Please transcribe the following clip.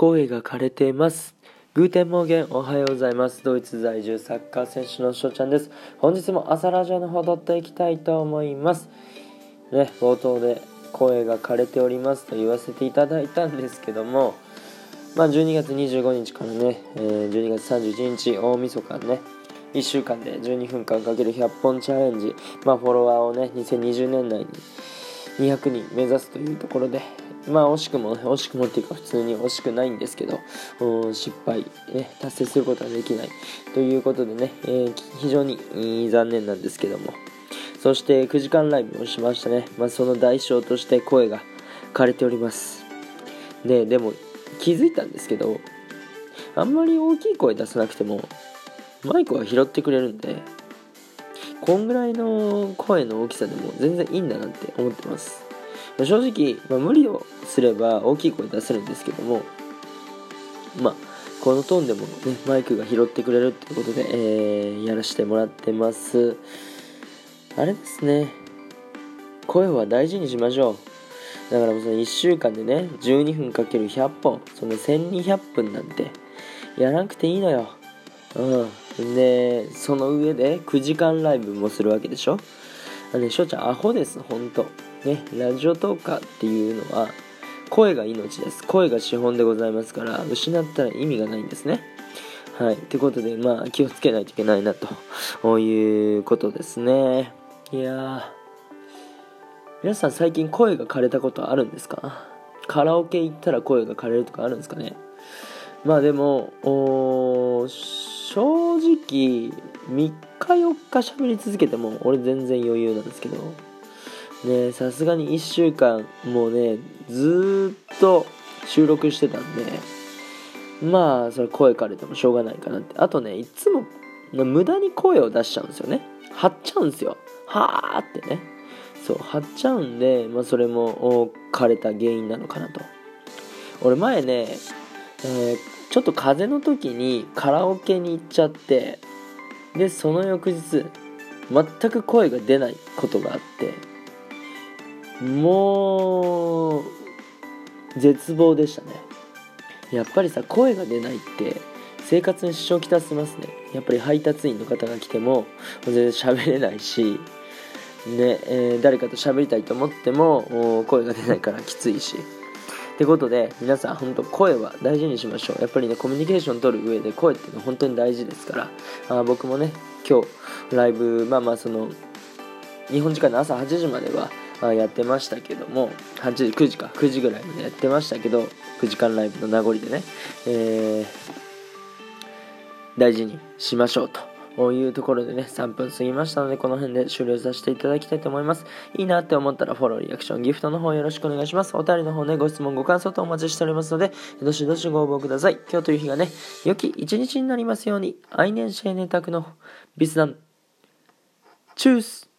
声が枯れています。 Guten Morgen おはようございます。ドイツ在住サッカー選手のショウちゃんです。本日も朝ラジオの方録っていきたいと思います。ね冒頭で声が枯れております。と言わせていただいたんですけども。まあ12月25日からね、えー、12月31日大晦日ね。1週間で12分間かける100本チャレンジ、まあ、フォロワーをね2020年内に200人目指すというところでまあ惜しくも、ね、惜しくもっていうか普通に惜しくないんですけど失敗、ね、達成することはできない。ということでね、えー、非常に残念なんですけども。そして9時間ライブをしましたね、まあ、その代償として声が枯れております。ででも気づいたんですけどあんまり大きい声出さなくてもマイクは拾ってくれるんでこんぐらいの声の大きさでも全然いいんだなって思ってます。ま正直、まあ、無理をすれば大きい声出せるんですけどもまあこのトーンでもねマイクが拾ってくれるってことで、えー、やらせてもらってます。あれですね。声は大事にしましょう。だからもうその1週間でね12分かける100本その1200分なんてやらなくていいのよ。うん。でその上で9時間ライブもするわけでしょ？あね翔ちゃんアホですほんとねラジオトーカーっていうのは声が命です。声が資本でございますから失ったら意味がないんですね。はい。ってことでまあ気をつけないといけないなと。いうことですね。いや皆さん最近声が枯れたことあるんですか？カラオケ行ったら声が枯れるとかあるんですかね？まあでもおー正直3日4日喋り続けても俺全然余裕なんですけど。ねさすがに1週間もうねずっと収録してたんで。まあそれ声かれてもしょうがないかなって。あとねいつも無駄に声を出しちゃうんですよね。張っちゃうんですよ。はーってね。そう張っちゃうんで、まあ、それも枯れた原因なのかなと。俺前ね、えー、ちょっと風邪の時にカラオケに行っちゃってでその翌日全く声が出ないことがあってもう絶望でしたね。やっぱりさ声が出ないって生活に支障をきたしますね。やっぱり配達員の方が来ても全然喋れないしねえー、誰かと喋りたいと思っても声が出ないからきついし。ってことで皆さん本当声は大事にしましょう。やっぱりねコミュニケーション取る上で声ってのは本当に大事ですから。あ僕もね今日ライブまあまあその日本時間の朝8時まではやってましたけども8時9時か9時ぐらいまでやってましたけど9時間ライブの名残でね、えー、大事にしましょうと。ういうところでね、3分過ぎましたので、この辺で終了させていただきたいと思います。いいなって思ったらフォロー、リアクション、ギフトの方よろしくお願いします。お便りの方ね、ご質問、ご感想とお待ちしておりますので、どしどしご応募ください。今日という日がね、良き一日になりますように、愛年シェーネタクのビスダン、チュース